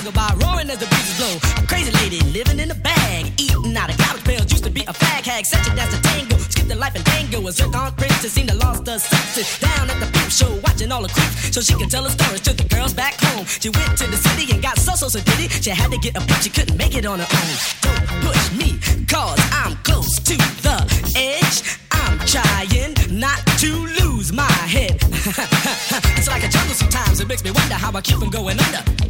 Chicago by roaring as the breezes blow. A crazy lady living in a bag, eating out of garbage pails. Used to be a fag hag, such a dance a tango. Skipped the life and tango was silk on princess. Seemed to lost her senses. Down at the peep show, watching all the creeps, so she could tell her stories to the girls back home. She went to the city and got so so so. She had to get a push, she couldn't make it on her own. Don't push me, cause I'm close to the edge. I'm trying not to lose my head. it's like a jungle sometimes. It makes me wonder how I keep from going under